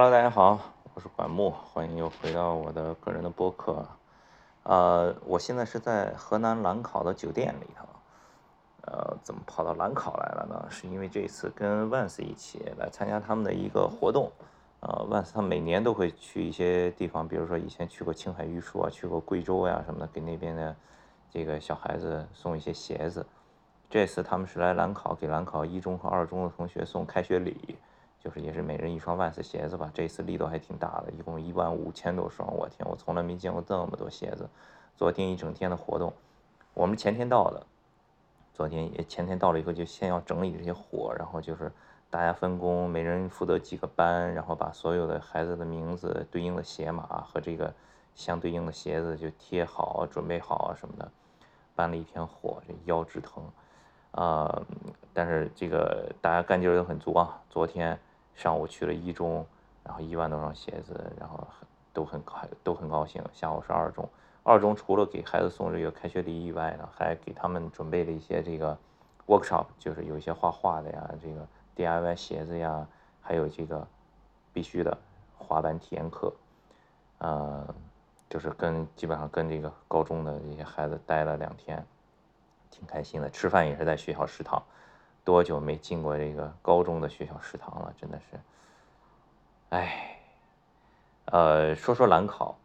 Hello，大家好，我是管木，欢迎又回到我的个人的播客。呃，我现在是在河南兰考的酒店里头。呃，怎么跑到兰考来了呢？是因为这次跟万斯一起来参加他们的一个活动。呃，万斯他每年都会去一些地方，比如说以前去过青海玉树啊，去过贵州呀什么的，给那边的这个小孩子送一些鞋子。这次他们是来兰考，给兰考一中和二中的同学送开学礼。就是也是每人一双万斯鞋子吧，这次力度还挺大的，一共一万五千多双，我天，我从来没见过这么多鞋子。昨天一整天的活动，我们前天到的，昨天也前天到了以后就先要整理这些货，然后就是大家分工，每人负责几个班，然后把所有的孩子的名字、对应的鞋码和这个相对应的鞋子就贴好、准备好什么的，搬了一天货，这腰直疼啊！但是这个大家干劲儿都很足啊，昨天。上午去了一中，然后一万多双鞋子，然后都很开，都很高兴。下午是二中，二中除了给孩子送这个开学礼以外呢，还给他们准备了一些这个 workshop，就是有一些画画的呀，这个 DIY 鞋子呀，还有这个必须的滑板体验课，呃，就是跟基本上跟这个高中的这些孩子待了两天，挺开心的。吃饭也是在学校食堂。多久没进过这个高中的学校食堂了？真的是，哎，呃，说说兰考，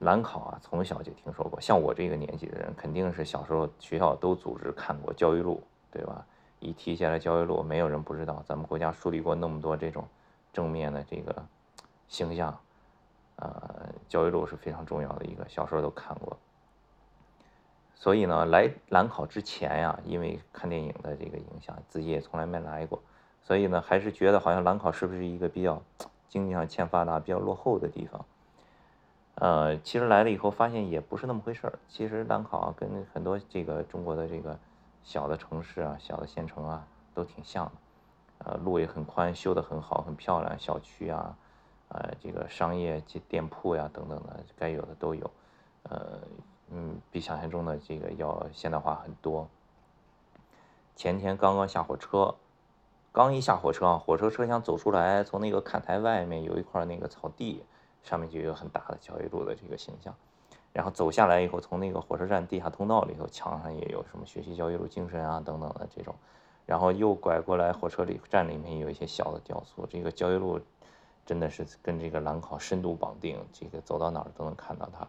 兰考啊，从小就听说过。像我这个年纪的人，肯定是小时候学校都组织看过教育录，对吧？一提起来教育录，没有人不知道。咱们国家树立过那么多这种正面的这个形象，呃，教育录是非常重要的一个，小时候都看过。所以呢，来兰考之前呀，因为看电影的这个影响，自己也从来没来过，所以呢，还是觉得好像兰考是不是一个比较经济上欠发达、比较落后的地方？呃，其实来了以后发现也不是那么回事儿。其实兰考，跟很多这个中国的这个小的城市啊、小的县城啊都挺像的，呃，路也很宽，修得很好，很漂亮，小区啊，呃，这个商业店铺呀等等的，该有的都有，呃。嗯，比想象中的这个要现代化很多。前天刚刚下火车，刚一下火车啊，火车车厢走出来，从那个看台外面有一块那个草地，上面就有很大的教育路的这个形象。然后走下来以后，从那个火车站地下通道里头，墙上也有什么学习教育路精神啊等等的这种。然后又拐过来，火车里站里面有一些小的雕塑。这个教育路真的是跟这个兰考深度绑定，这个走到哪儿都能看到它。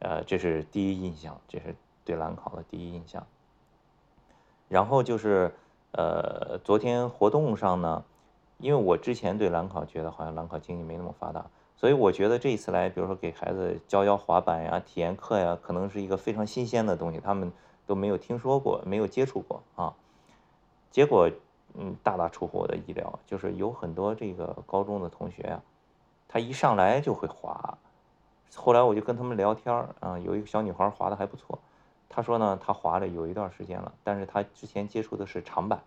呃，这是第一印象，这是对兰考的第一印象。然后就是，呃，昨天活动上呢，因为我之前对兰考觉得好像兰考经济没那么发达，所以我觉得这一次来，比如说给孩子教教滑板呀、体验课呀，可能是一个非常新鲜的东西，他们都没有听说过、没有接触过啊。结果，嗯，大大出乎我的意料，就是有很多这个高中的同学呀，他一上来就会滑。后来我就跟他们聊天儿啊，有一个小女孩滑的还不错，她说呢，她滑了有一段时间了，但是她之前接触的是长板。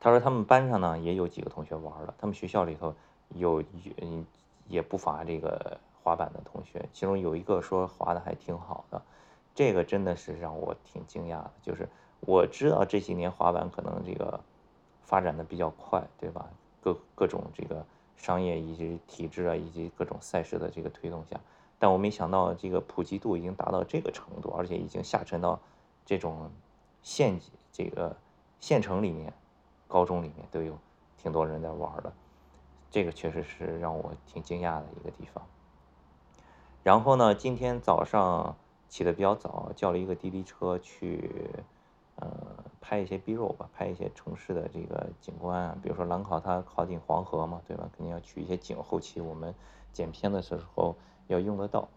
她说他们班上呢也有几个同学玩了，他们学校里头有嗯也不乏这个滑板的同学，其中有一个说滑的还挺好的，这个真的是让我挺惊讶的。就是我知道这些年滑板可能这个发展的比较快，对吧？各各种这个。商业以及体制啊，以及各种赛事的这个推动下，但我没想到这个普及度已经达到这个程度，而且已经下沉到这种县这个县城里面、高中里面都有挺多人在玩的，这个确实是让我挺惊讶的一个地方。然后呢，今天早上起的比较早，叫了一个滴滴车去。呃，拍一些 B 肉吧，拍一些城市的这个景观啊，比如说兰考它靠近黄河嘛，对吧？肯定要取一些景，后期我们剪片的时候要用得到。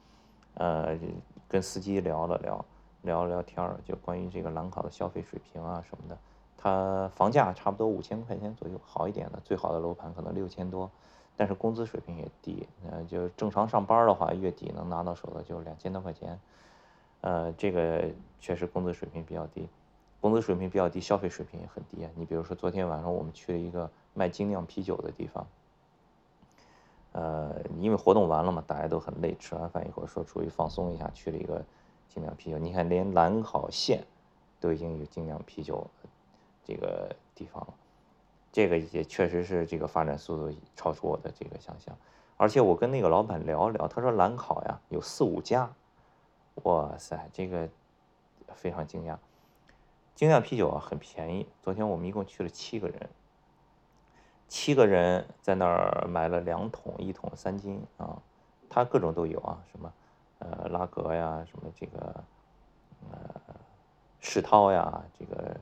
呃，跟司机聊了聊，聊了聊天儿，就关于这个兰考的消费水平啊什么的。它房价差不多五千块钱左右，好一点的，最好的楼盘可能六千多，但是工资水平也低。呃，就正常上班的话，月底能拿到手的就两千多块钱。呃，这个确实工资水平比较低。工资水平比较低，消费水平也很低啊。你比如说，昨天晚上我们去了一个卖精酿啤酒的地方，呃，因为活动完了嘛，大家都很累，吃完饭以后说出去放松一下，去了一个精酿啤酒。你看，连兰考县都已经有精酿啤酒这个地方了。这个也确实是这个发展速度超出我的这个想象。而且我跟那个老板聊聊，他说兰考呀有四五家，哇塞，这个非常惊讶。精酿啤酒啊很便宜，昨天我们一共去了七个人，七个人在那儿买了两桶，一桶三斤啊，它各种都有啊，什么呃拉格呀，什么这个呃世涛呀，这个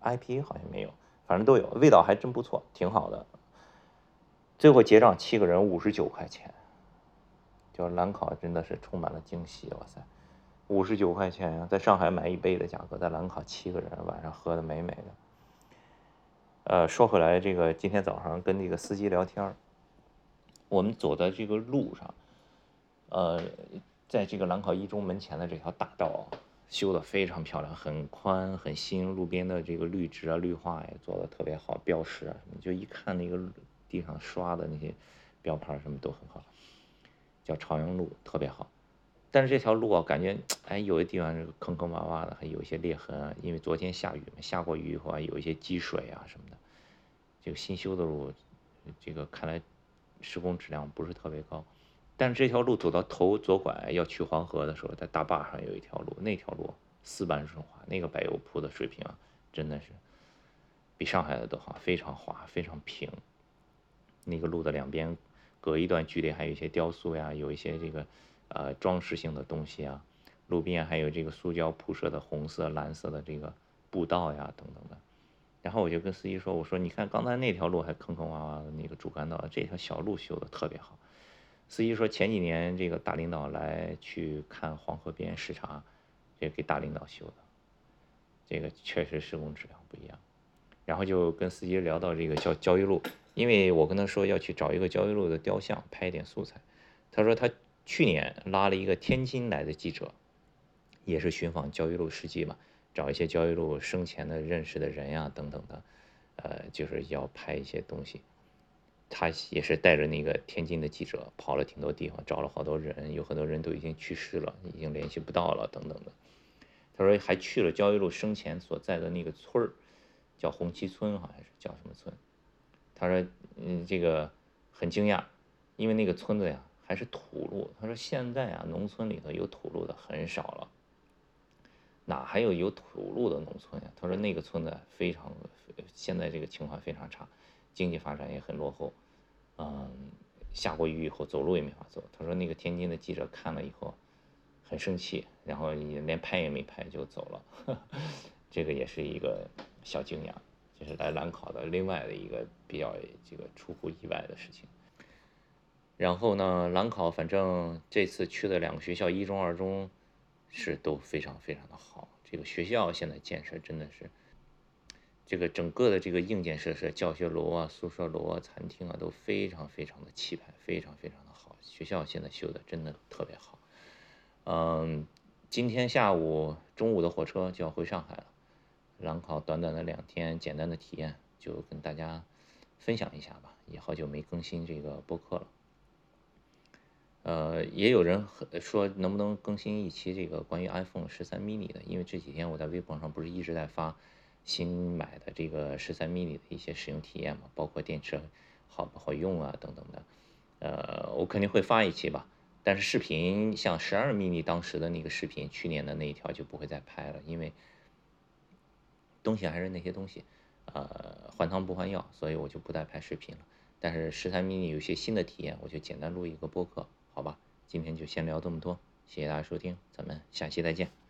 IP 好像没有，反正都有，味道还真不错，挺好的。最后结账七个人五十九块钱，就兰考真的是充满了惊喜，哇塞！五十九块钱，在上海买一杯的价格，在兰考七个人晚上喝的美美的。呃，说回来，这个今天早上跟那个司机聊天我们走在这个路上，呃，在这个兰考一中门前的这条大道修的非常漂亮，很宽很新，路边的这个绿植啊、绿化也做的特别好，标识啊什么，就一看那个地上刷的那些标牌什么都很好，叫朝阳路，特别好。但是这条路啊，感觉哎，有的地方是坑坑洼洼的，还有一些裂痕啊。因为昨天下雨嘛，下过雨以后啊，有一些积水啊什么的。这个新修的路，这个看来施工质量不是特别高。但是这条路走到头左拐要去黄河的时候，在大坝上有一条路，那条路丝般顺滑，那个柏油铺的水平啊，真的是比上海的都好，非常滑，非常平。那个路的两边隔一段距离还有一些雕塑呀，有一些这个。呃，装饰性的东西啊，路边还有这个塑胶铺设的红色、蓝色的这个步道呀，等等的。然后我就跟司机说：“我说，你看刚才那条路还坑坑洼洼的那个主干道，这条小路修的特别好。”司机说：“前几年这个大领导来去看黄河边视察，这给大领导修的，这个确实施工质量不一样。”然后就跟司机聊到这个交交易路，因为我跟他说要去找一个交易路的雕像拍一点素材，他说他。去年拉了一个天津来的记者，也是寻访焦裕禄事迹嘛，找一些焦裕禄生前的认识的人呀等等的，呃，就是要拍一些东西。他也是带着那个天津的记者跑了挺多地方，找了好多人，有很多人都已经去世了，已经联系不到了等等的。他说还去了焦裕禄生前所在的那个村儿，叫红旗村，好像是叫什么村。他说，嗯，这个很惊讶，因为那个村子呀。还是土路，他说现在啊，农村里头有土路的很少了，哪还有有土路的农村呀？他说那个村子非常，现在这个情况非常差，经济发展也很落后，嗯，下过雨以后走路也没法走。他说那个天津的记者看了以后很生气，然后也连拍也没拍就走了，这个也是一个小惊讶，就是来兰考的另外的一个比较这个出乎意外的事情。然后呢，兰考反正这次去的两个学校，一中、二中是都非常非常的好。这个学校现在建设真的是，这个整个的这个硬件设施，教学楼啊、宿舍楼啊、餐厅啊，都非常非常的气派，非常非常的好。学校现在修的真的特别好。嗯，今天下午、中午的火车就要回上海了。兰考短短的两天，简单的体验就跟大家分享一下吧。也好久没更新这个播客了。呃，也有人说能不能更新一期这个关于 iPhone 十三 mini 的，因为这几天我在微博上不是一直在发新买的这个十三 mini 的一些使用体验嘛，包括电池好不好用啊等等的。呃，我肯定会发一期吧，但是视频像十二 mini 当时的那个视频，去年的那一条就不会再拍了，因为东西还是那些东西，呃，换汤不换药，所以我就不再拍视频了。但是十三 mini 有些新的体验，我就简单录一个播客。好吧，今天就先聊这么多，谢谢大家收听，咱们下期再见。